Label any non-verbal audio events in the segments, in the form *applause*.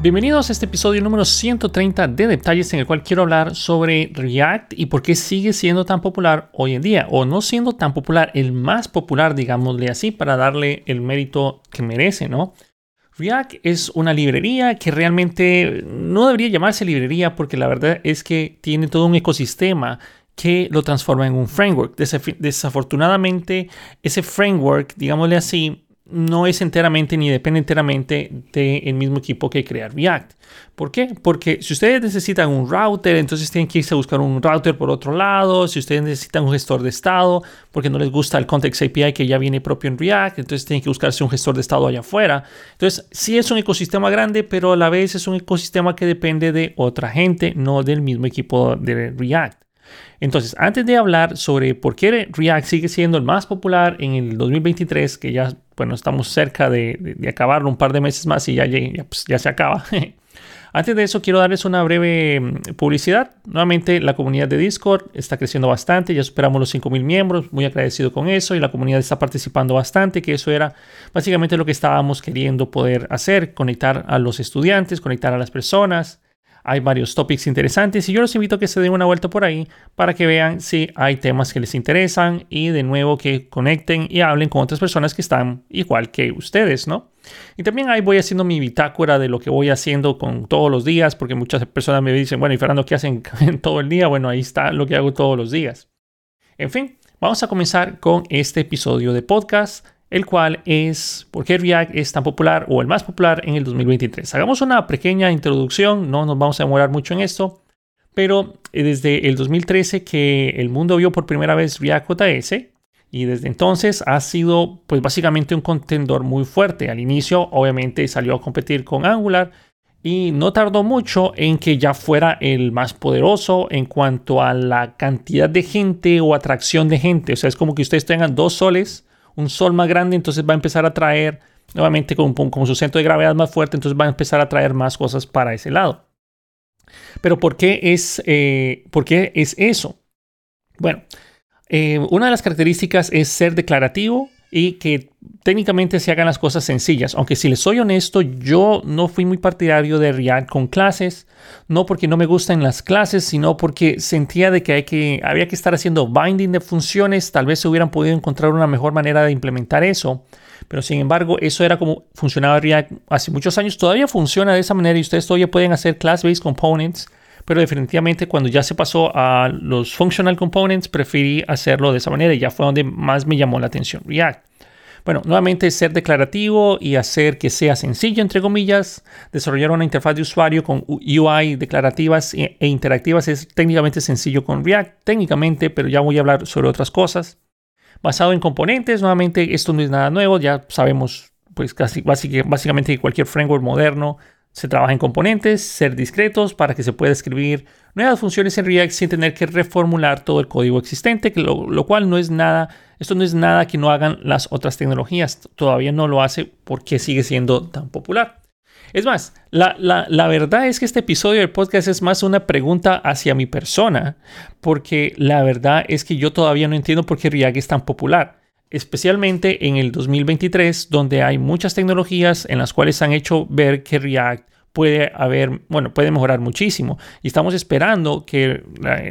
Bienvenidos a este episodio número 130 de Detalles en el cual quiero hablar sobre React y por qué sigue siendo tan popular hoy en día o no siendo tan popular, el más popular, digámosle así, para darle el mérito que merece, ¿no? React es una librería que realmente no debería llamarse librería porque la verdad es que tiene todo un ecosistema que lo transforma en un framework. Desafortunadamente, ese framework, digámosle así, no es enteramente ni depende enteramente del mismo equipo que crear React. ¿Por qué? Porque si ustedes necesitan un router, entonces tienen que irse a buscar un router por otro lado. Si ustedes necesitan un gestor de estado, porque no les gusta el Context API que ya viene propio en React, entonces tienen que buscarse un gestor de estado allá afuera. Entonces, sí es un ecosistema grande, pero a la vez es un ecosistema que depende de otra gente, no del mismo equipo de React. Entonces, antes de hablar sobre por qué React sigue siendo el más popular en el 2023, que ya bueno, estamos cerca de, acabarlo un par de meses más y ya, ya, pues, ya se acaba. *laughs* Antes de eso, quiero darles una breve mm, publicidad. Nuevamente, la comunidad de Discord está creciendo bastante. Ya superamos los 5.000 miembros. Muy agradecido con eso. Y la comunidad está participando bastante, que eso era básicamente lo que estábamos queriendo poder hacer. Conectar a los estudiantes, conectar a las personas. Hay varios topics interesantes y yo los invito a que se den una vuelta por ahí para que vean si hay temas que les interesan y de nuevo que conecten y hablen con otras personas que están igual que ustedes, ¿no? Y también ahí voy haciendo mi bitácora de lo que voy haciendo con todos los días, porque muchas personas me dicen, bueno, y Fernando, ¿qué hacen *laughs* todo el día? Bueno, ahí está lo que hago todos los días. En fin, vamos a comenzar con este episodio de podcast el cual es por qué React es tan popular o el más popular en el 2023. Hagamos una pequeña introducción, no nos vamos a demorar mucho en esto, pero eh, desde el 2013 que el mundo vio por primera vez React JS y desde entonces ha sido pues básicamente un contendor muy fuerte. Al inicio obviamente salió a competir con Angular y no tardó mucho en que ya fuera el más poderoso en cuanto a la cantidad de gente o atracción de gente. O sea, es como que ustedes tengan dos soles un sol más grande, entonces va a empezar a traer, nuevamente con, su centro de gravedad más fuerte, entonces va a empezar a traer más cosas para ese lado. Pero ¿por qué es, eh, ¿por qué es eso? Bueno, eh, una de las características es ser declarativo y que técnicamente se hagan las cosas sencillas. Aunque si les soy honesto, yo no fui muy partidario de React con clases, no porque no me gustan las clases, sino porque sentía de que, hay que había que estar haciendo binding de funciones, tal vez se hubieran podido encontrar una mejor manera de implementar eso. Pero sin embargo, eso era como funcionaba React hace muchos años, todavía funciona de esa manera y ustedes todavía pueden hacer class-based components pero definitivamente cuando ya se pasó a los functional components, preferí hacerlo de esa manera y ya fue donde más me llamó la atención React. Bueno, nuevamente ser declarativo y hacer que sea sencillo, entre comillas. Desarrollar una interfaz de usuario con UI declarativas e, e interactivas es técnicamente sencillo con React, técnicamente, pero ya voy a hablar sobre otras cosas. Basado en componentes, nuevamente esto no es nada nuevo, ya sabemos pues casi básicamente cualquier framework moderno se trabaja en componentes, ser discretos para que se pueda escribir nuevas funciones en React sin tener que reformular todo el código existente, que lo, cual no es nada, esto no es nada que no hagan las otras tecnologías. Todavía no lo hace porque sigue siendo tan popular. Es más, la, la, verdad es que este episodio del podcast es más una pregunta hacia mi persona, porque la verdad es que yo todavía no entiendo por qué React es tan popular especialmente en el 2023, donde hay muchas tecnologías en las cuales han hecho ver que React puede haber, bueno, puede mejorar muchísimo. Y estamos esperando que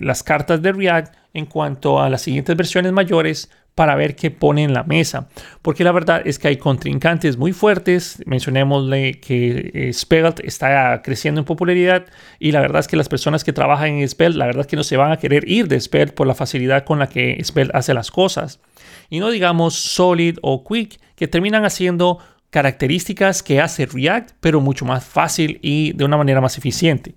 las cartas de React en cuanto a las siguientes versiones mayores para ver qué pone en la mesa. Porque la verdad es que hay contrincantes muy fuertes. Mencionémosle que eh, Svelte está creciendo en popularidad y la verdad es que las personas que trabajan en Svelte, la verdad es que no se van a querer ir de Svelte por la facilidad con la que Svelte hace las cosas. Y no digamos Solid o Quick, que terminan haciendo características que hace React, pero mucho más fácil y de una manera más eficiente.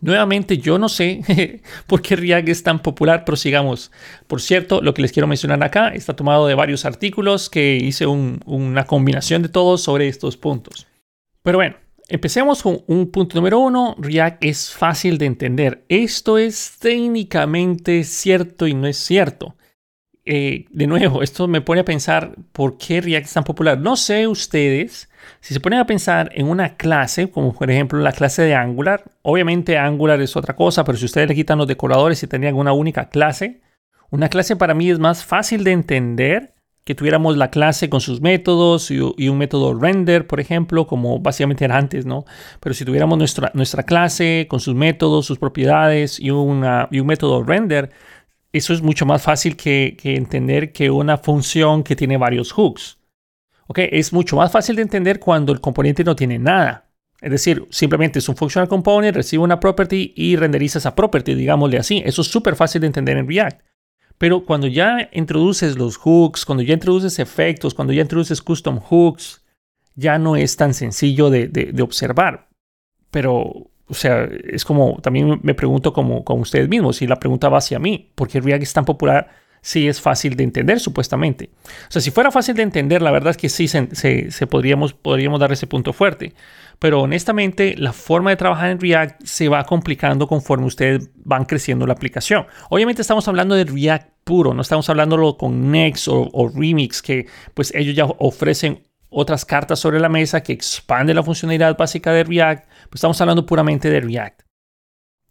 Nuevamente, yo no sé *laughs* por qué React es tan popular, pero sigamos. Por cierto, lo que les quiero mencionar acá está tomado de varios artículos que hice una combinación de todos sobre estos puntos. Pero bueno, empecemos con un punto número uno. React es fácil de entender. Esto es técnicamente cierto y no es cierto. Eh, de nuevo, esto me pone a pensar por qué React es tan popular. No sé ustedes, si se ponen a pensar en una clase, como por ejemplo la clase de Angular, obviamente Angular es otra cosa, pero si ustedes le quitan los decoradores y tendrían una única clase, una clase para mí es más fácil de entender que tuviéramos la clase con sus métodos y, un método render, por ejemplo, como básicamente era antes, ¿no? Pero si tuviéramos nuestra, nuestra clase con sus métodos, sus propiedades y, una, y un método render, eso es mucho más fácil que, entender que una función que tiene varios hooks. ¿Ok? Es mucho más fácil de entender cuando el componente no tiene nada. Es decir, simplemente es un functional component, recibe una property y renderiza esa property, digámosle así. Eso es súper fácil de entender en React. Pero cuando ya introduces los hooks, cuando ya introduces efectos, cuando ya introduces custom hooks, ya no es tan sencillo de, observar. Pero, o sea, es como, también me pregunto como, con ustedes mismos, si la pregunta va hacia mí, ¿por qué React es tan popular? Si es fácil de entender, supuestamente. O sea, si fuera fácil de entender, la verdad es que sí se, podríamos, podríamos dar ese punto fuerte. Pero honestamente, la forma de trabajar en React se va complicando conforme ustedes van creciendo la aplicación. Obviamente estamos hablando de React puro, no estamos hablando con Next o, Remix, que pues ellos ya ofrecen otras cartas sobre la mesa que expanden la funcionalidad básica de React. Pues estamos hablando puramente de React.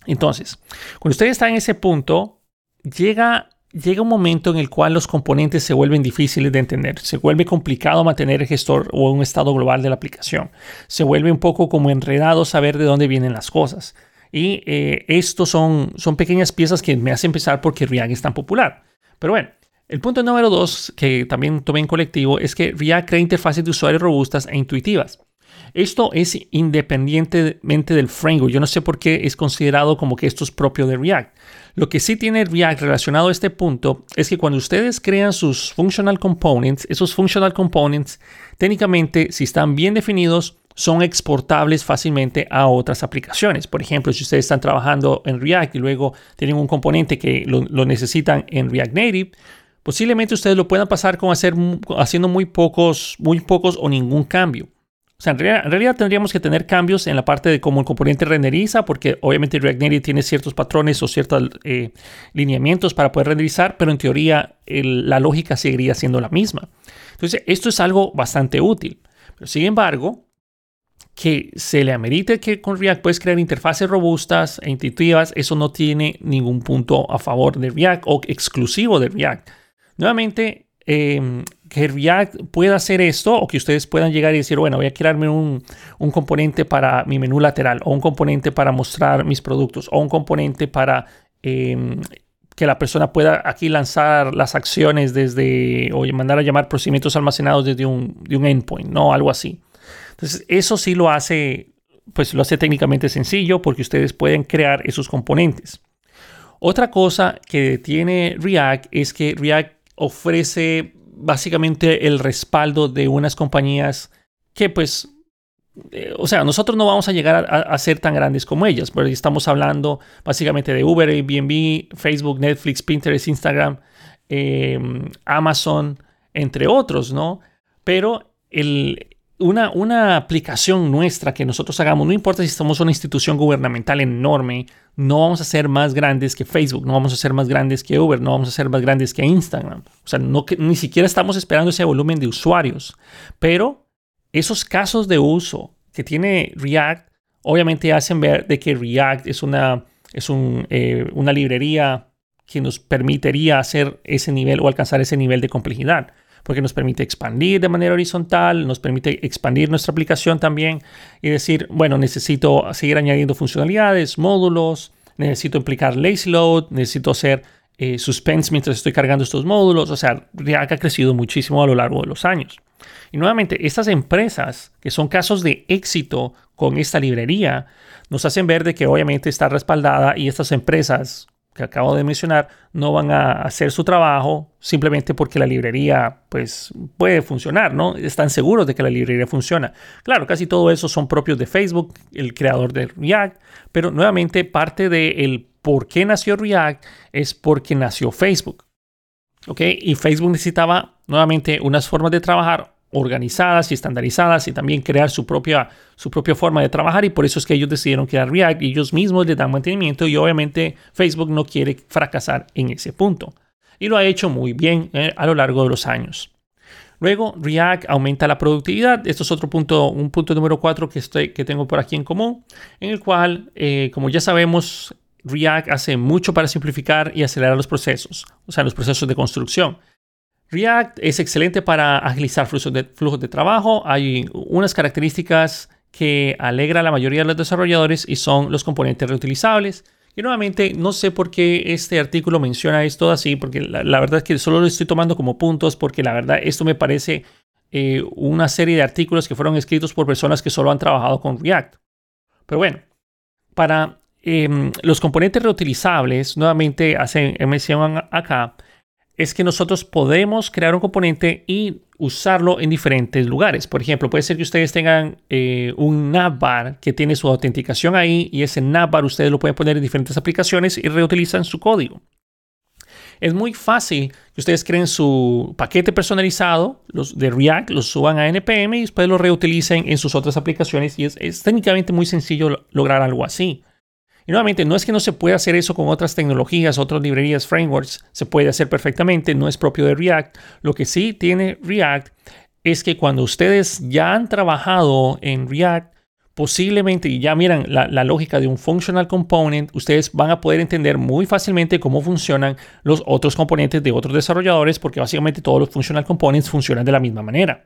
Entonces, cuando usted está en ese punto, llega llega un momento en el cual los componentes se vuelven difíciles de entender. Se vuelve complicado mantener el gestor o un estado global de la aplicación. Se vuelve un poco como enredado saber de dónde vienen las cosas. Y eh, estos son, son pequeñas piezas que me hacen pensar por qué React es tan popular. Pero bueno, el punto número dos que también tomé en colectivo es que React crea interfaces de usuario robustas e intuitivas. Esto es independientemente del framework. Yo no sé por qué es considerado como que esto es propio de React. Lo que sí tiene React relacionado a este punto es que cuando ustedes crean sus functional components, esos functional components, técnicamente, si están bien definidos, son exportables fácilmente a otras aplicaciones. Por ejemplo, si ustedes están trabajando en React y luego tienen un componente que lo, necesitan en React Native, posiblemente ustedes lo puedan pasar con hacer, haciendo muy pocos, muy pocos o ningún cambio. O sea, en realidad, tendríamos que tener cambios en la parte de cómo el componente renderiza, porque obviamente React Native tiene ciertos patrones o ciertos eh, lineamientos para poder renderizar, pero en teoría la lógica seguiría siendo la misma. Entonces, esto es algo bastante útil. Sin embargo, que se le amerite que con React puedes crear interfaces robustas e intuitivas, eso no tiene ningún punto a favor de React o exclusivo de React. Nuevamente, Em, que React pueda hacer esto o que ustedes puedan llegar y decir, bueno, voy a crearme un, componente para mi menú lateral o un componente para mostrar mis productos o un componente para em, que la persona pueda aquí lanzar las acciones desde o mandar a llamar procedimientos almacenados desde un, de un endpoint, ¿no? Algo así. Entonces, eso sí lo hace, pues lo hace técnicamente sencillo porque ustedes pueden crear esos componentes. Otra cosa que tiene React es que React ofrece básicamente el respaldo de unas compañías que pues, eh, o sea, nosotros no vamos a llegar a, ser tan grandes como ellas, porque estamos hablando básicamente de Uber, Airbnb, Facebook, Netflix, Pinterest, Instagram, em, Amazon, entre otros, ¿no? Pero el, una, una, aplicación nuestra que nosotros hagamos, no importa si somos una institución gubernamental enorme, no vamos a ser más grandes que Facebook, no vamos a ser más grandes que Uber, no vamos a ser más grandes que Instagram. O sea, no, que, ni siquiera estamos esperando ese volumen de usuarios. Pero esos casos de uso que tiene React, obviamente hacen ver de que React es una, es eh, una librería que nos permitiría hacer ese nivel o alcanzar ese nivel de complejidad porque nos permite expandir de manera horizontal, nos permite expandir nuestra aplicación también y decir, bueno, necesito seguir añadiendo funcionalidades, módulos, necesito implicar lazy load, necesito hacer eh, suspense mientras estoy cargando estos módulos. O sea, React ha crecido muchísimo a lo largo de los años. Y nuevamente, estas empresas que son casos de éxito con esta librería, nos hacen ver de que obviamente está respaldada y estas empresas que acabo de mencionar no van a hacer su trabajo simplemente porque la librería pues puede funcionar, ¿no? Están seguros de que la librería funciona. Claro, casi todo eso son propios de Facebook, el creador de React, pero nuevamente parte del por qué nació React es porque nació Facebook. ¿Ok? Y Facebook necesitaba nuevamente unas formas de trabajar organizadas y estandarizadas y también crear su propia, su propia forma de trabajar y por eso es que ellos decidieron crear React y ellos mismos le dan mantenimiento y obviamente Facebook no quiere fracasar en ese punto y lo ha hecho muy bien eh, a lo largo de los años. Luego, React aumenta la productividad. Esto es otro punto, un punto número cuatro que, estoy, que tengo por aquí en común, en el cual, eh, como ya sabemos, React hace mucho para simplificar y acelerar los procesos, o sea, los procesos de construcción. React es excelente para agilizar flujos de, flujos de trabajo. Hay unas características que alegra a la mayoría de los desarrolladores y son los componentes reutilizables. Y nuevamente, no sé por qué este artículo menciona esto así, porque la, verdad es que solo lo estoy tomando como puntos, porque la verdad esto me parece eh, una serie de artículos que fueron escritos por personas que solo han trabajado con React. Pero bueno, para em, los componentes reutilizables, nuevamente hacen mención acá, es que nosotros podemos crear un componente y usarlo en diferentes lugares. Por ejemplo, puede ser que ustedes tengan eh, un navbar que tiene su autenticación ahí y ese navbar ustedes lo pueden poner en diferentes aplicaciones y reutilizan su código. Es muy fácil que ustedes creen su paquete personalizado los de React, lo suban a NPM y después lo reutilicen en sus otras aplicaciones y es técnicamente muy sencillo lograr algo así. Y nuevamente, no es que no se pueda hacer eso con otras tecnologías, otras librerías, frameworks, se puede hacer perfectamente, no es propio de React. Lo que sí tiene React es que cuando ustedes ya han trabajado en React, posiblemente, y ya miran la, la, lógica de un functional component, ustedes van a poder entender muy fácilmente cómo funcionan los otros componentes de otros desarrolladores, porque básicamente todos los functional components funcionan de la misma manera.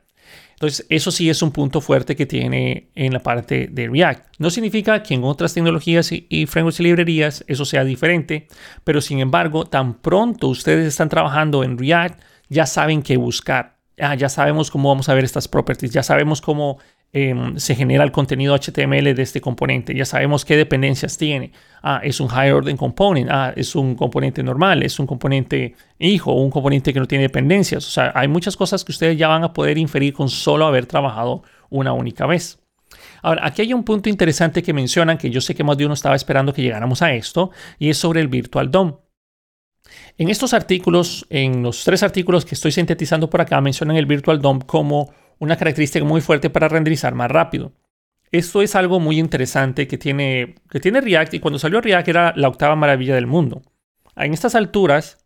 Entonces, eso sí es un punto fuerte que tiene en la parte de React. No significa que en otras tecnologías y, frameworks y librerías eso sea diferente, pero sin embargo, tan pronto ustedes están trabajando en React, ya saben qué buscar. Ah, ya sabemos cómo vamos a ver estas properties, ya sabemos cómo Em, se genera el contenido HTML de este componente. Ya sabemos qué dependencias tiene. Ah, es un high order component. Ah, es un componente normal. Es un componente hijo, un componente que no tiene dependencias. O sea, hay muchas cosas que ustedes ya van a poder inferir con solo haber trabajado una única vez. Ahora, aquí hay un punto interesante que mencionan que yo sé que más de uno estaba esperando que llegáramos a esto y es sobre el Virtual DOM. En estos artículos, en los tres artículos que estoy sintetizando por acá, mencionan el Virtual DOM como una característica muy fuerte para renderizar más rápido. Esto es algo muy interesante que tiene, que tiene React y cuando salió React era la octava maravilla del mundo. En estas alturas,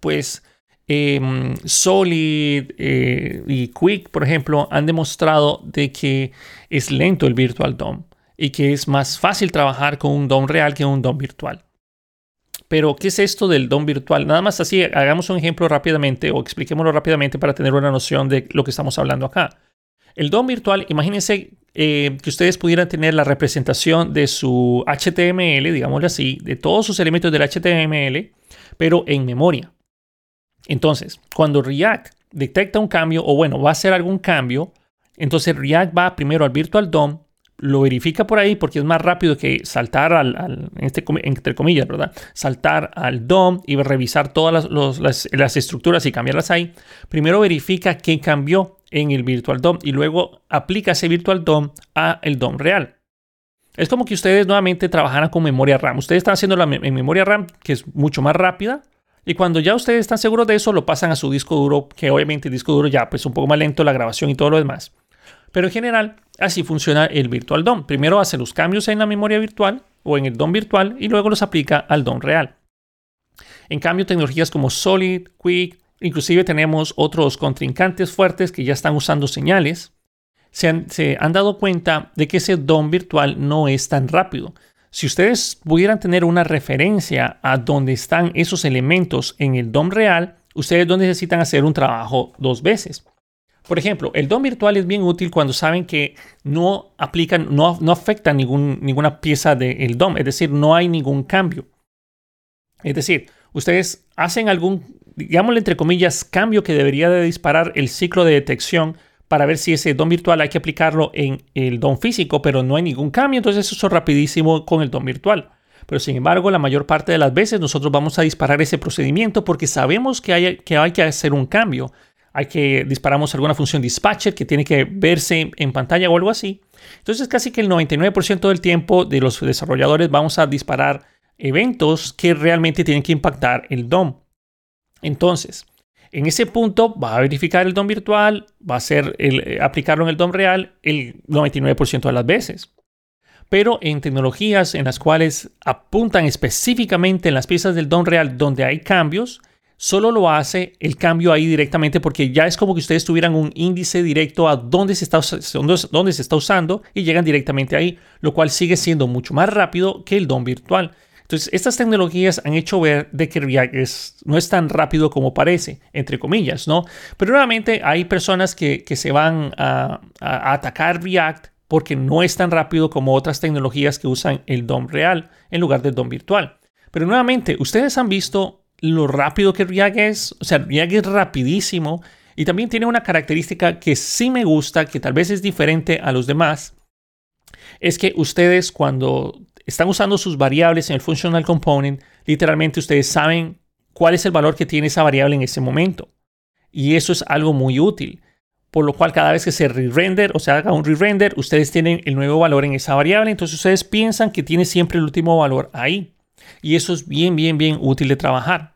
pues em, Solid eh, y Quick, por ejemplo, han demostrado de que es lento el Virtual DOM y que es más fácil trabajar con un DOM real que un DOM virtual. Pero, ¿qué es esto del DOM virtual? Nada más así, hagamos un ejemplo rápidamente o expliquémoslo rápidamente para tener una noción de lo que estamos hablando acá. El DOM virtual, imagínense eh, que ustedes pudieran tener la representación de su HTML, digámoslo así, de todos sus elementos del HTML, pero en memoria. Entonces, cuando React detecta un cambio, o bueno, va a hacer algún cambio, entonces React va primero al Virtual DOM, lo verifica por ahí porque es más rápido que saltar al, este, entre comillas, ¿verdad? Saltar al DOM y revisar todas las, estructuras y cambiarlas ahí. Primero verifica qué cambió en el Virtual DOM y luego aplica ese Virtual DOM a el DOM real. Es como que ustedes nuevamente trabajaran con memoria RAM. Ustedes están haciendo la en memoria RAM, que es mucho más rápida. Y cuando ya ustedes están seguros de eso, lo pasan a su disco duro, que obviamente el disco duro ya pues un poco más lento la grabación y todo lo demás. Pero en general, así funciona el Virtual DOM. Primero hace los cambios en la memoria virtual o en el DOM virtual y luego los aplica al DOM real. En cambio, tecnologías como Solid, Quick, inclusive tenemos otros contrincantes fuertes que ya están usando señales, se han, se han dado cuenta de que ese DOM virtual no es tan rápido. Si ustedes pudieran tener una referencia a dónde están esos elementos en el DOM real, ustedes no necesitan hacer un trabajo dos veces. Por ejemplo, el DOM virtual es bien útil cuando saben que no aplican, no, no afectan ningún, ninguna pieza del DOM, es decir, no hay ningún cambio. Es decir, ustedes hacen algún, digámosle entre comillas, cambio que debería de disparar el ciclo de detección para ver si ese DOM virtual hay que aplicarlo en el DOM físico, pero no hay ningún cambio, entonces eso es rapidísimo con el DOM virtual. Pero sin embargo, la mayor parte de las veces nosotros vamos a disparar ese procedimiento porque sabemos que hay que, hay que hacer un cambio hay que disparamos alguna función dispatcher que tiene que verse en pantalla o algo así. Entonces casi que el 99% del tiempo de los desarrolladores vamos a disparar eventos que realmente tienen que impactar el DOM. Entonces, en ese punto va a verificar el DOM virtual, va a hacer el, eh, aplicarlo en el DOM real el 99% de las veces. Pero en tecnologías en las cuales apuntan específicamente en las piezas del DOM real donde hay cambios, solo lo hace el cambio ahí directamente porque ya es como que ustedes tuvieran un índice directo a dónde se está, dónde, se está usando y llegan directamente ahí, lo cual sigue siendo mucho más rápido que el DOM virtual. Entonces, estas tecnologías han hecho ver de que React no es tan rápido como parece, entre comillas, ¿no? Pero nuevamente hay personas que, se van a, a, atacar React porque no es tan rápido como otras tecnologías que usan el DOM real en lugar del DOM virtual. Pero nuevamente, ustedes han visto lo rápido que React es, o sea, React es rapidísimo y también tiene una característica que sí me gusta, que tal vez es diferente a los demás, es que ustedes cuando están usando sus variables en el functional component, literalmente ustedes saben cuál es el valor que tiene esa variable en ese momento. Y eso es algo muy útil. Por lo cual cada vez que se re-render o se haga un re-render, ustedes tienen el nuevo valor en esa variable. Entonces ustedes piensan que tiene siempre el último valor ahí. Y eso es bien, bien, bien útil de trabajar.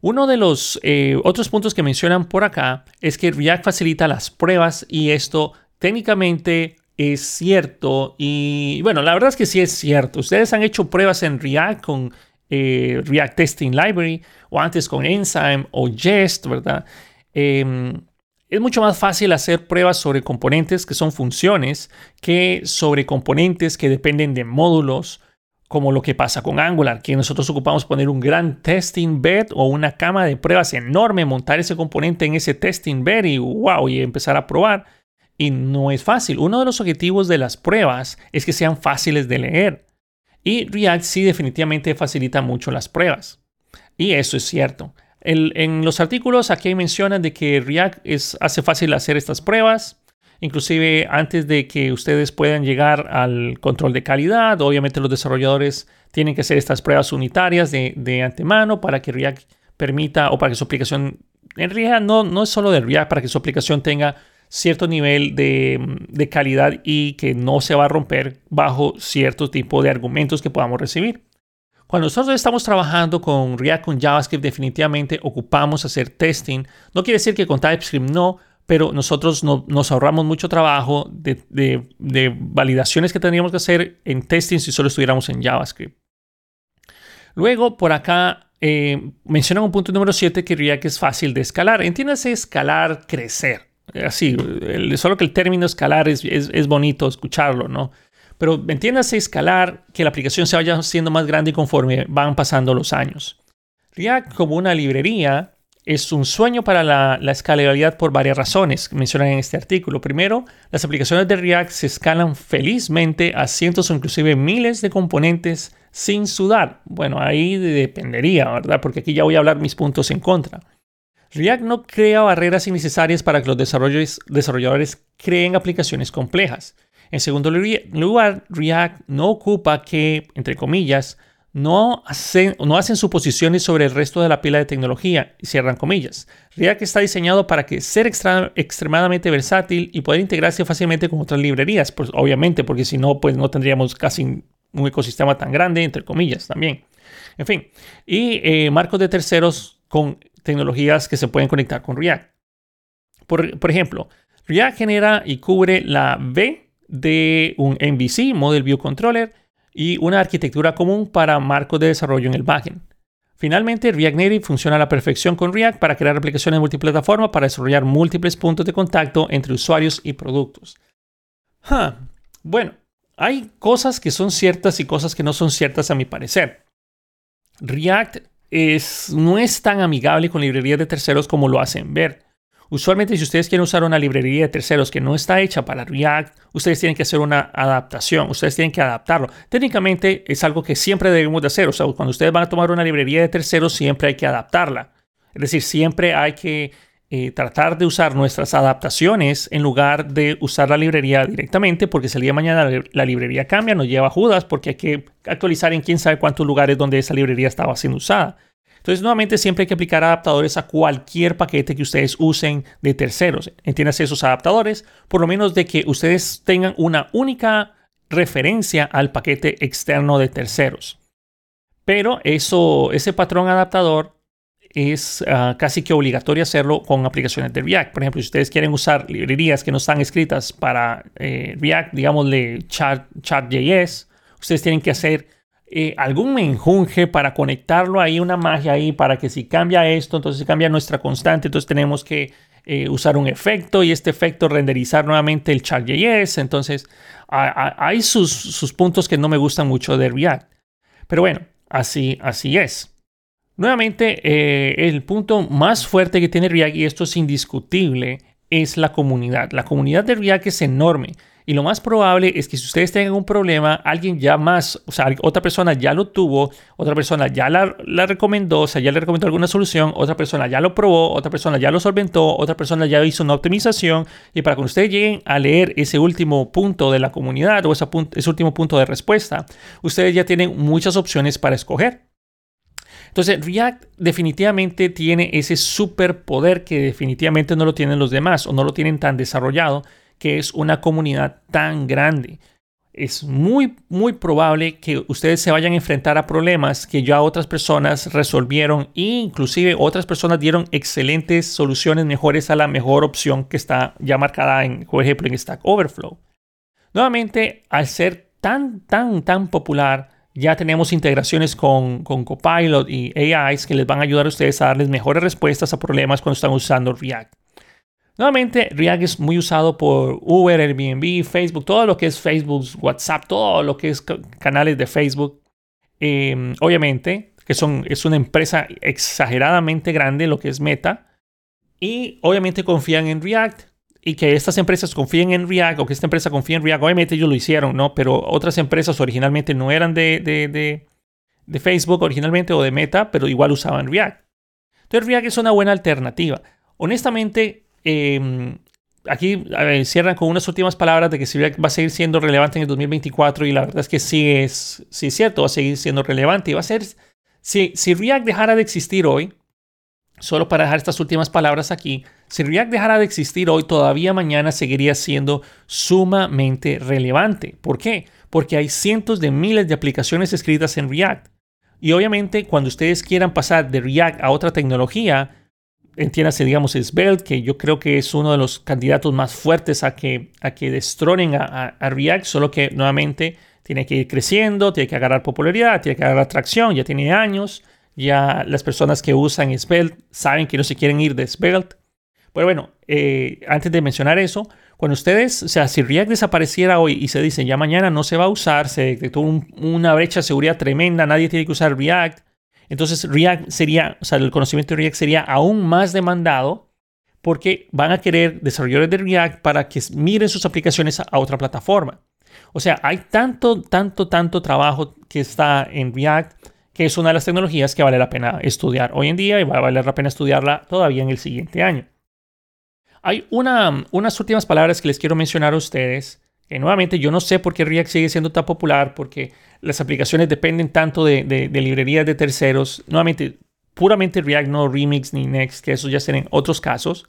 Uno de los eh, otros puntos que mencionan por acá es que React facilita las pruebas y esto técnicamente es cierto. Y bueno, la verdad es que sí es cierto. Ustedes han hecho pruebas en React con eh, React Testing Library o antes con Enzyme o Jest, ¿verdad? Em, es mucho más fácil hacer pruebas sobre componentes que son funciones que sobre componentes que dependen de módulos, como lo que pasa con Angular, que nosotros ocupamos poner un gran testing bed o una cama de pruebas enorme, montar ese componente en ese testing bed y wow, y empezar a probar. Y no es fácil. Uno de los objetivos de las pruebas es que sean fáciles de leer. Y React sí definitivamente facilita mucho las pruebas. Y eso es cierto. en los artículos aquí mencionan de que React es, hace fácil hacer estas pruebas. Inclusive antes de que ustedes puedan llegar al control de calidad, obviamente los desarrolladores tienen que hacer estas pruebas unitarias de, de antemano para que React permita o para que su aplicación, en realidad no, no es solo de React, para que su aplicación tenga cierto nivel de, calidad y que no se va a romper bajo cierto tipo de argumentos que podamos recibir. Cuando nosotros estamos trabajando con React con JavaScript, definitivamente ocupamos hacer testing. No quiere decir que con TypeScript no, pero nosotros nos ahorramos mucho trabajo de, validaciones que tendríamos que hacer en testing si solo estuviéramos en JavaScript. Luego, por acá eh, mencionan un punto número 7 que React es fácil de escalar. Entiéndase escalar, crecer así, solo que el término escalar es, es, bonito escucharlo, ¿no? Pero entiéndase escalar que la aplicación se vaya siendo más grande conforme van pasando los años. React como una librería es un sueño para la, la, escalabilidad por varias razones que mencionan en este artículo. Primero, las aplicaciones de React se escalan felizmente a cientos o inclusive miles de componentes sin sudar. Bueno, ahí dependería, ¿verdad? Porque aquí ya voy a hablar mis puntos en contra. React no crea barreras innecesarias para que los desarrolladores creen aplicaciones complejas. En segundo lugar, React no ocupa que, entre comillas, no hacen, suposiciones sobre el resto de la pila de tecnología, cierran comillas. React está diseñado para que ser extremadamente versátil y poder integrarse fácilmente con otras librerías, pues obviamente, porque si no, pues no tendríamos casi un ecosistema tan grande, entre comillas, también. En fin, y eh, marcos de terceros con tecnologías que se pueden conectar con React. Por, ejemplo, React genera y cubre la V de un MVC, Model View Controller, y una arquitectura común para marcos de desarrollo en el backend. Finalmente, React Native funciona a la perfección con React para crear aplicaciones multiplataforma para desarrollar múltiples puntos de contacto entre usuarios y productos. Bueno, hay cosas que son ciertas y cosas que no son ciertas a mi parecer. React es, no es tan amigable con librerías de terceros como lo hacen ver. Usualmente si ustedes quieren usar una librería de terceros que no está hecha para React, ustedes tienen que hacer una adaptación, ustedes tienen que adaptarlo. Técnicamente es algo que siempre debemos de hacer, o sea, cuando ustedes van a tomar una librería de terceros siempre hay que adaptarla. Es decir, siempre hay que eh, tratar de usar nuestras adaptaciones en lugar de usar la librería directamente, porque si el día de mañana la librería cambia, nos lleva a Judas, porque hay que actualizar en quién sabe cuántos lugares donde esa librería estaba siendo usada. Entonces, nuevamente, siempre hay que aplicar adaptadores a cualquier paquete que ustedes usen de terceros. Entiéndase esos adaptadores, por lo menos de que ustedes tengan una única referencia al paquete externo de terceros. Pero eso, ese patrón adaptador es ah, casi que obligatorio hacerlo con aplicaciones de React. Por ejemplo, si ustedes quieren usar librerías que no están escritas para eh, React, digámosle Chart.js, ustedes tienen que hacer eh, algún menjunje para conectarlo ahí, una magia ahí, para que si cambia esto, entonces cambia nuestra constante, entonces tenemos que eh, usar un efecto y este efecto renderizar nuevamente el Chart.js. Entonces, hay sus, sus puntos que no me gustan mucho de React. Pero bueno, así, así es. Nuevamente, eh, el punto más fuerte que tiene React, y esto es indiscutible, es la comunidad. La comunidad de React es enorme. Y lo más probable es que si ustedes tengan un problema, alguien ya más, o sea, otra persona ya lo tuvo, otra persona ya la, recomendó, o sea, ya le recomendó alguna solución, otra persona ya lo probó, otra persona ya lo solventó, otra persona ya hizo una optimización. Y para que ustedes lleguen a leer ese último punto de la comunidad o ese, ese último punto de respuesta, ustedes ya tienen muchas opciones para escoger. Entonces, React definitivamente tiene ese superpoder que definitivamente no lo tienen los demás o no lo tienen tan desarrollado, que es una comunidad tan grande. Es muy, muy probable que ustedes se vayan a enfrentar a problemas que ya otras personas resolvieron e inclusive otras personas dieron excelentes soluciones mejores a la mejor opción que está ya marcada en, por ejemplo, en Stack Overflow. Nuevamente, al ser tan, tan, tan popular, ya tenemos integraciones con, Copilot y AIs que les van a ayudar a ustedes a darles mejores respuestas a problemas cuando están usando React. Nuevamente, React es muy usado por Uber, Airbnb, Facebook, todo lo que es Facebook, WhatsApp, todo lo que es canales de Facebook. Em, obviamente, que son, es una empresa exageradamente grande, lo que es Meta. Y obviamente confían en React y que estas empresas confíen en React o que esta empresa confíe en React, obviamente ellos lo hicieron, ¿no? Pero otras empresas originalmente no eran de, de, de, Facebook originalmente o de Meta, pero igual usaban React. Entonces React es una buena alternativa. Honestamente, em, aquí cierran con unas últimas palabras de que si React va a seguir siendo relevante en el 2024 y la verdad es que sí es, sí cierto, va a seguir siendo relevante y va a ser, si, si React dejara de existir hoy, solo para dejar estas últimas palabras aquí, si React dejara de existir hoy, todavía mañana seguiría siendo sumamente relevante. ¿Por qué? Porque hay cientos de miles de aplicaciones escritas en React. Y obviamente cuando ustedes quieran pasar de React a otra tecnología, entiéndase, digamos, Svelte, que yo creo que es uno de los candidatos más fuertes a que, a que destronen a, React, solo que nuevamente tiene que ir creciendo, tiene que agarrar popularidad, tiene que agarrar tracción, ya tiene años. Ya las personas que usan Svelte saben que no se quieren ir de Svelte. Pero bueno, eh, antes de mencionar eso, cuando ustedes, o sea, si React desapareciera hoy y se dice ya mañana no se va a usar, se detectó una brecha de seguridad tremenda, nadie tiene que usar React, entonces React sería, o sea, el conocimiento de React sería aún más demandado porque van a querer desarrolladores de React para que miren sus aplicaciones a otra plataforma. O sea, hay tanto, tanto, tanto trabajo que está en React que es una de las tecnologías que vale la pena estudiar hoy en día y va a valer la pena estudiarla todavía en el siguiente año. Hay una, unas últimas palabras que les quiero mencionar a ustedes, que nuevamente yo no sé por qué React sigue siendo tan popular, porque las aplicaciones dependen tanto de, de, de librerías de terceros. Nuevamente, puramente React, no Remix ni Next, que eso ya serán otros casos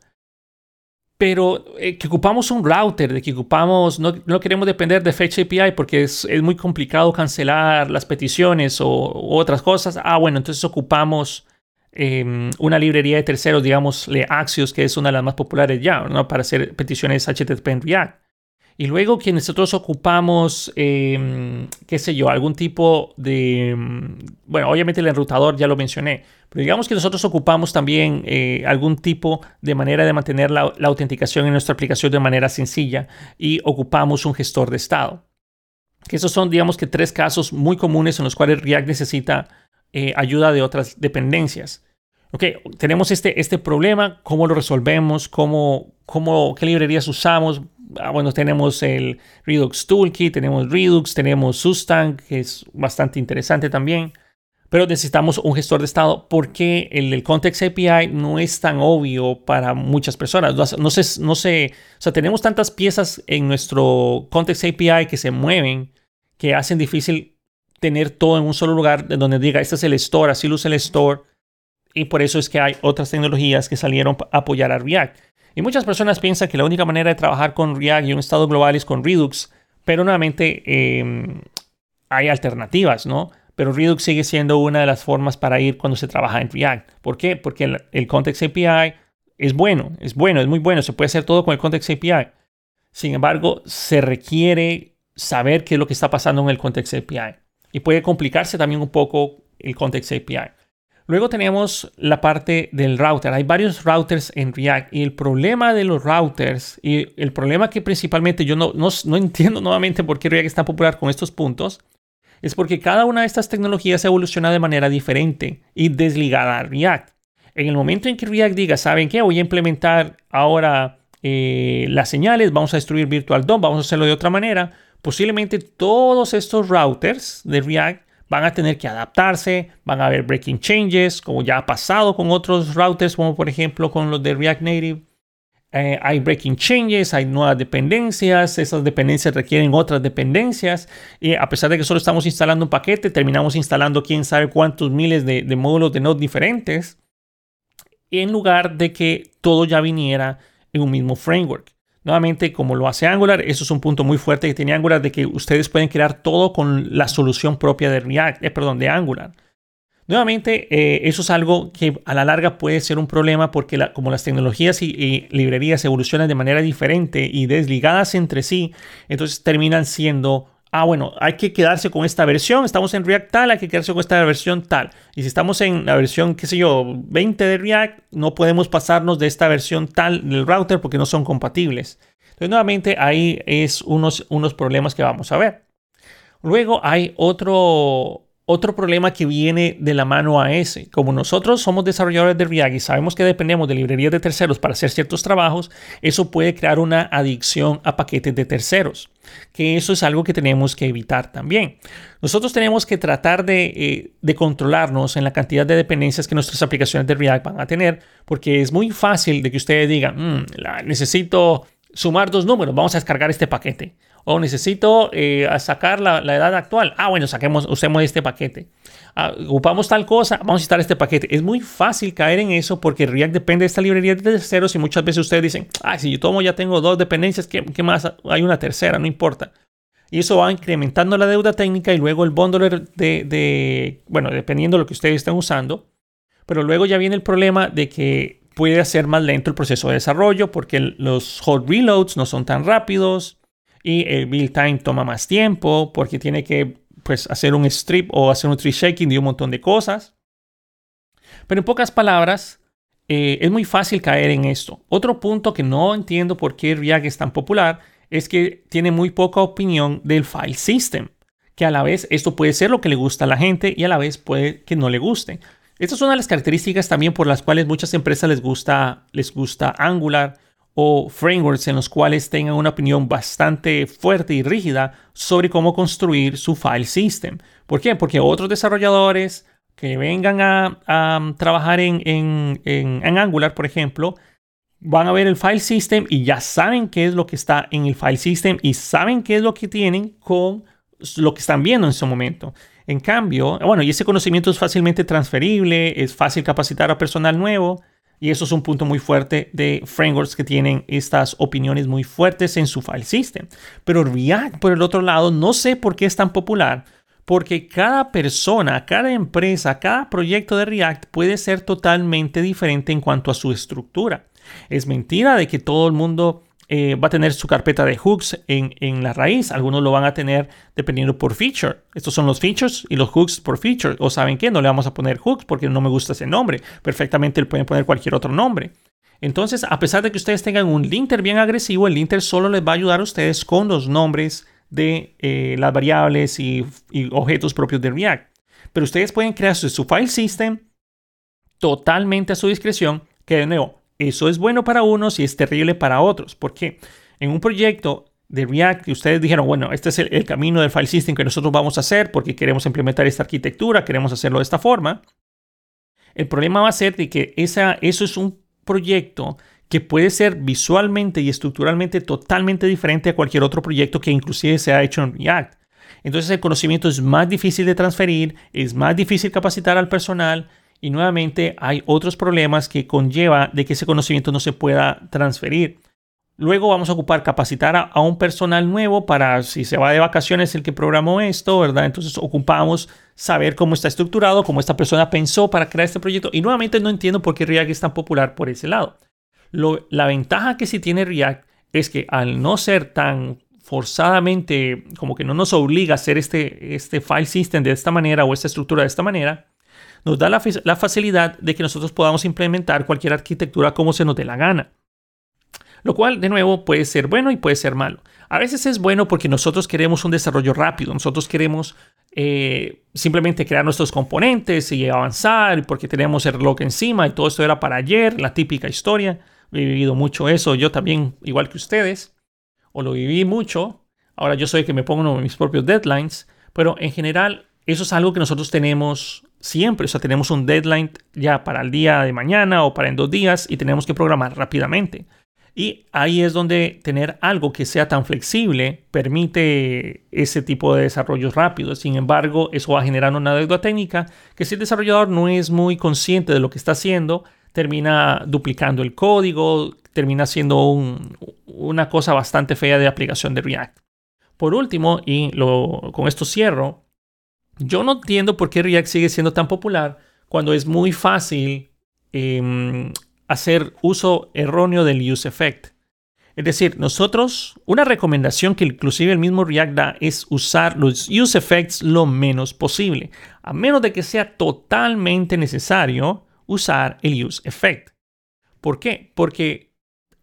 pero eh, que ocupamos un router, de que ocupamos, no, no, queremos depender de Fetch API porque es, es muy complicado cancelar las peticiones o, otras cosas. Ah, bueno, entonces ocupamos em, una librería de terceros, digamos, Axios, que es una de las más populares ya, ¿no? para hacer peticiones HTTP en React. Y luego que nosotros ocupamos, em, qué sé yo, algún tipo de, em, bueno, obviamente el enrutador ya lo mencioné, pero digamos que nosotros ocupamos también eh, algún tipo de manera de mantener la, autenticación en nuestra aplicación de manera sencilla y ocupamos un gestor de estado. Que esos son, digamos que, tres casos muy comunes en los cuales React necesita eh, ayuda de otras dependencias. Ok, tenemos este, este problema, ¿cómo lo resolvemos? ¿Cómo, cómo, ¿Qué librerías usamos? Ah, bueno, tenemos el Redux Toolkit, tenemos Redux, tenemos Sustank, que es bastante interesante también. Pero necesitamos un gestor de estado porque el, Context API no es tan obvio para muchas personas. No, sé, no sé, o sea, tenemos tantas piezas en nuestro Context API que se mueven que hacen difícil tener todo en un solo lugar donde diga, este es el store, así luce el store. Y por eso es que hay otras tecnologías que salieron a apoyar a React. Y muchas personas piensan que la única manera de trabajar con React y un estado global es con Redux, pero nuevamente em, hay alternativas, ¿no? Pero Redux sigue siendo una de las formas para ir cuando se trabaja en React. ¿Por qué? Porque el, el Context API es bueno, es bueno, es muy bueno, se puede hacer todo con el Context API. Sin embargo, se requiere saber qué es lo que está pasando en el Context API. Y puede complicarse también un poco el Context API. Luego tenemos la parte del router. Hay varios routers en React y el problema de los routers y el problema que principalmente yo no, no, entiendo nuevamente por qué React es tan popular con estos puntos es porque cada una de estas tecnologías evoluciona de manera diferente y desligada a React. En el momento en que React diga, ¿saben qué? Voy a implementar ahora eh, las señales, vamos a destruir Virtual DOM, vamos a hacerlo de otra manera, posiblemente todos estos routers de React van a tener que adaptarse, van a haber breaking changes, como ya ha pasado con otros routers, como por ejemplo con los de React Native. Eh, hay breaking changes, hay nuevas dependencias, esas dependencias requieren otras dependencias. Y a pesar de que solo estamos instalando un paquete, terminamos instalando quién sabe cuántos miles de, de módulos de Node diferentes, en lugar de que todo ya viniera en un mismo framework. Nuevamente, como lo hace Angular, eso es un punto muy fuerte que tiene Angular de que ustedes pueden crear todo con la solución propia de React, eh, perdón, de Angular. Nuevamente, eh, eso es algo que a la larga puede ser un problema porque como las tecnologías y, librerías evolucionan de manera diferente y desligadas entre sí, entonces terminan siendo, ah, bueno, hay que quedarse con esta versión, estamos en React tal, hay que quedarse con esta versión tal. Y si estamos en la versión, qué sé yo, 20 de React, no podemos pasarnos de esta versión tal del router porque no son compatibles. Entonces, nuevamente, ahí es unos, unos problemas que vamos a ver. Luego hay otro, otro problema que viene de la mano a ese. Como nosotros somos desarrolladores de React y sabemos que dependemos de librerías de terceros para hacer ciertos trabajos, eso puede crear una adicción a paquetes de terceros, que eso es algo que tenemos que evitar también. Nosotros tenemos que tratar de, eh, controlarnos en la cantidad de dependencias que nuestras aplicaciones de React van a tener, porque es muy fácil de que ustedes digan, mm, necesito sumar dos números, vamos a descargar este paquete. O necesito eh, sacar la, edad actual. Ah, bueno, saquemos, usemos este paquete. Ah, ocupamos tal cosa, vamos a instalar este paquete. Es muy fácil caer en eso porque React depende de esta librería de terceros y muchas veces ustedes dicen, ah, si yo tomo ya tengo dos dependencias, ¿qué, más? Hay una tercera, no importa. Y eso va incrementando la deuda técnica y luego el bundler de, de, bueno, dependiendo de lo que ustedes estén usando. Pero luego ya viene el problema de que puede hacer más lento el proceso de desarrollo porque los hot reloads no son tan rápidos y el build time toma más tiempo porque tiene que pues, hacer un strip o hacer un tree shaking de un montón de cosas. Pero en pocas palabras, eh, es muy fácil caer en esto. Otro punto que no entiendo por qué React es tan popular es que tiene muy poca opinión del file system, que a la vez esto puede ser lo que le gusta a la gente y a la vez puede que no le guste. Esta es una de las características también por las cuales muchas empresas les gusta, les gusta Angular o frameworks en los cuales tengan una opinión bastante fuerte y rígida sobre cómo construir su file system. ¿Por qué? Porque otros desarrolladores que vengan a, trabajar en, en, Angular, por ejemplo, van a ver el file system y ya saben qué es lo que está en el file system y saben qué es lo que tienen con lo que están viendo en ese momento. En cambio, bueno, y ese conocimiento es fácilmente transferible, es fácil capacitar a personal nuevo. Y eso es un punto muy fuerte de frameworks que tienen estas opiniones muy fuertes en su file system. Pero React, por el otro lado, no sé por qué es tan popular. Porque cada persona, cada empresa, cada proyecto de React puede ser totalmente diferente en cuanto a su estructura. Es mentira de que todo el mundo eh, va a tener su carpeta de hooks en, la raíz. Algunos lo van a tener dependiendo por feature. Estos son los features y los hooks por feature. O saben qué, no le vamos a poner hooks porque no me gusta ese nombre. Perfectamente le pueden poner cualquier otro nombre. Entonces, a pesar de que ustedes tengan un linter bien agresivo, el linter solo les va a ayudar a ustedes con los nombres de eh, las variables y, y, objetos propios de React. Pero ustedes pueden crear su, su file system totalmente a su discreción, que de nuevo eso es bueno para unos y es terrible para otros. Porque en un proyecto de React que ustedes dijeron, bueno, este es el, camino del file system que nosotros vamos a hacer porque queremos implementar esta arquitectura, queremos hacerlo de esta forma. El problema va a ser de que esa, eso es un proyecto que puede ser visualmente y estructuralmente totalmente diferente a cualquier otro proyecto que inclusive se ha hecho en React. Entonces el conocimiento es más difícil de transferir, es más difícil capacitar al personal y nuevamente hay otros problemas que conlleva de que ese conocimiento no se pueda transferir. Luego vamos a ocupar capacitar a, un personal nuevo para si se va de vacaciones el que programó esto, ¿verdad? Entonces ocupamos saber cómo está estructurado, cómo esta persona pensó para crear este proyecto. Y nuevamente no entiendo por qué React es tan popular por ese lado. la ventaja que sí tiene React es que al no ser tan forzadamente, como que no nos obliga a hacer este, este file system de esta manera o esta estructura de esta manera, nos da la, facilidad de que nosotros podamos implementar cualquier arquitectura como se nos dé la gana. Lo cual, de nuevo, puede ser bueno y puede ser malo. A veces es bueno porque nosotros queremos un desarrollo rápido, nosotros queremos eh, simplemente crear nuestros componentes y avanzar porque tenemos el reloj encima y todo esto era para ayer, la típica historia. He vivido mucho eso, yo también, igual que ustedes, o lo viví mucho. Ahora yo soy el que me pongo mis propios deadlines, pero en general eso es algo que nosotros tenemos siempre. O sea, tenemos un deadline ya para el día de mañana o para en dos días y tenemos que programar rápidamente. Y ahí es donde tener algo que sea tan flexible permite ese tipo de desarrollos rápidos. Sin embargo, eso va a generar una deuda técnica que si el desarrollador no es muy consciente de lo que está haciendo, termina duplicando el código, termina siendo una cosa bastante fea de aplicación de React. Por último, y con esto cierro, yo no entiendo por qué React sigue siendo tan popular cuando es muy fácil em, hacer uso erróneo del use effect. Es decir, nosotros, una recomendación que inclusive el mismo React da es usar los use effects lo menos posible, a menos de que sea totalmente necesario usar el use effect. ¿Por qué? Porque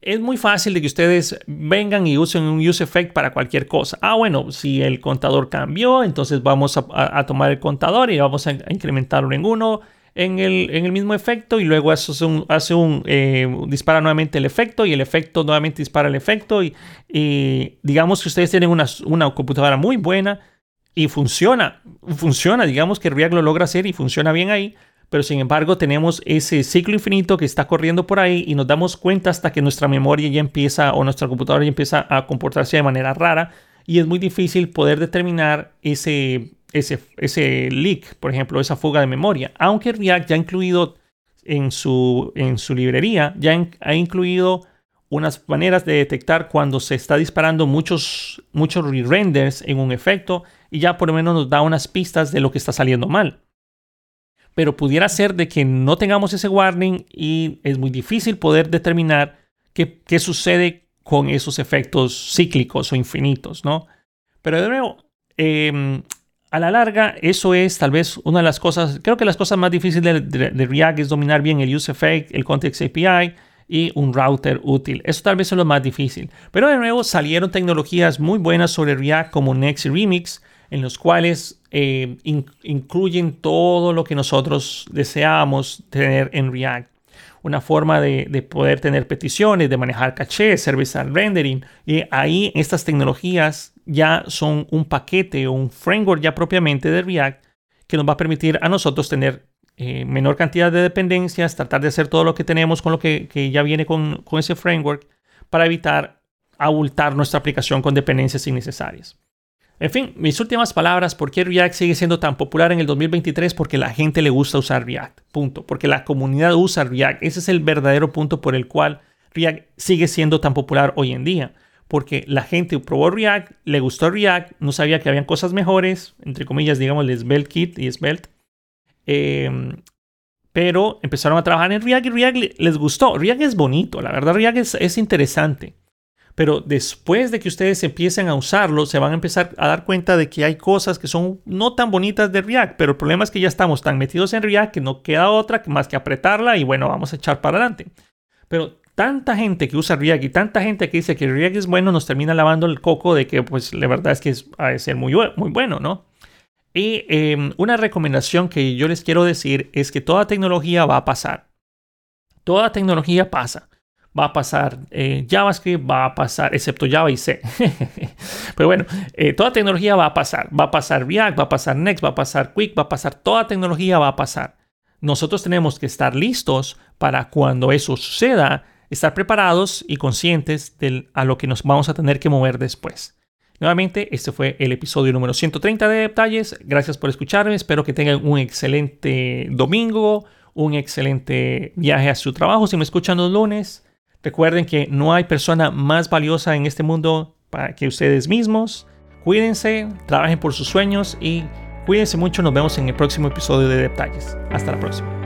es muy fácil de que ustedes vengan y usen un use effect para cualquier cosa. Ah, bueno, si el contador cambió, entonces vamos a, tomar el contador y vamos a, incrementarlo en uno en el, en el mismo efecto y luego hace un, hace un eh, dispara nuevamente el efecto y el efecto nuevamente dispara el efecto y, digamos que ustedes tienen una, una, computadora muy buena y funciona, funciona, digamos que React lo logra hacer y funciona bien ahí, pero sin embargo tenemos ese ciclo infinito que está corriendo por ahí y nos damos cuenta hasta que nuestra memoria ya empieza o nuestra computadora ya empieza a comportarse de manera rara y es muy difícil poder determinar ese ese, leak, por ejemplo, esa fuga de memoria. Aunque React ya ha incluido en su, en su librería, ya ha incluido unas maneras de detectar cuando se está disparando muchos, muchos re-renders en un efecto y ya por lo menos nos da unas pistas de lo que está saliendo mal. Pero pudiera ser de que no tengamos ese warning y es muy difícil poder determinar qué, qué sucede con esos efectos cíclicos o infinitos, ¿no? Pero de nuevo, eh, a la larga, eso es tal vez una de las cosas, creo que las cosas más difíciles de, React es dominar bien el use effect, el context API y un router útil. Eso tal vez es lo más difícil. Pero de nuevo salieron tecnologías muy buenas sobre React como Next Remix, en los cuales eh, incluyen todo lo que nosotros deseamos tener en React una forma de, poder tener peticiones, de manejar caché, service rendering. Y ahí estas tecnologías ya son un paquete o un framework ya propiamente de React que nos va a permitir a nosotros tener eh, menor cantidad de dependencias, tratar de hacer todo lo que tenemos con lo que, ya viene con, con ese framework para evitar abultar nuestra aplicación con dependencias innecesarias. En fin, mis últimas palabras, ¿por qué React sigue siendo tan popular en el 2023? Porque la gente le gusta usar React, punto. Porque la comunidad usa React. Ese es el verdadero punto por el cual React sigue siendo tan popular hoy en día. Porque la gente probó React, le gustó React, no sabía que habían cosas mejores, entre comillas, digamos, el Svelte Kit y Svelte. Em, pero empezaron a trabajar en React y React les gustó. React es bonito, la verdad, React es interesante. Pero después de que ustedes empiecen a usarlo, se van a empezar a dar cuenta de que hay cosas que son no tan bonitas de React, pero el problema es que ya estamos tan metidos en React que no queda otra más que apretarla y bueno, vamos a echar para adelante. Pero tanta gente que usa React y tanta gente que dice que React es bueno nos termina lavando el coco de que pues la verdad es que es, ha ser muy, muy bueno, ¿no? Y em, una recomendación que yo les quiero decir es que toda tecnología va a pasar. Toda tecnología pasa va a pasar eh, JavaScript, va a pasar, excepto Java y C. *laughs* Pero bueno, eh, toda tecnología va a pasar. Va a pasar React, va a pasar Next, va a pasar Quick, va a pasar, toda tecnología va a pasar. Nosotros tenemos que estar listos para cuando eso suceda, estar preparados y conscientes de a lo que nos vamos a tener que mover después. Nuevamente, este fue el episodio número 130 de Detalles. Gracias por escucharme. Espero que tengan un excelente domingo, un excelente viaje a su trabajo. Si me escuchan los lunes, Recuerden que no hay persona más valiosa en este mundo que ustedes mismos. Cuídense, trabajen por sus sueños y cuídense mucho. Nos vemos en el próximo episodio de Detalles. Hasta la próxima.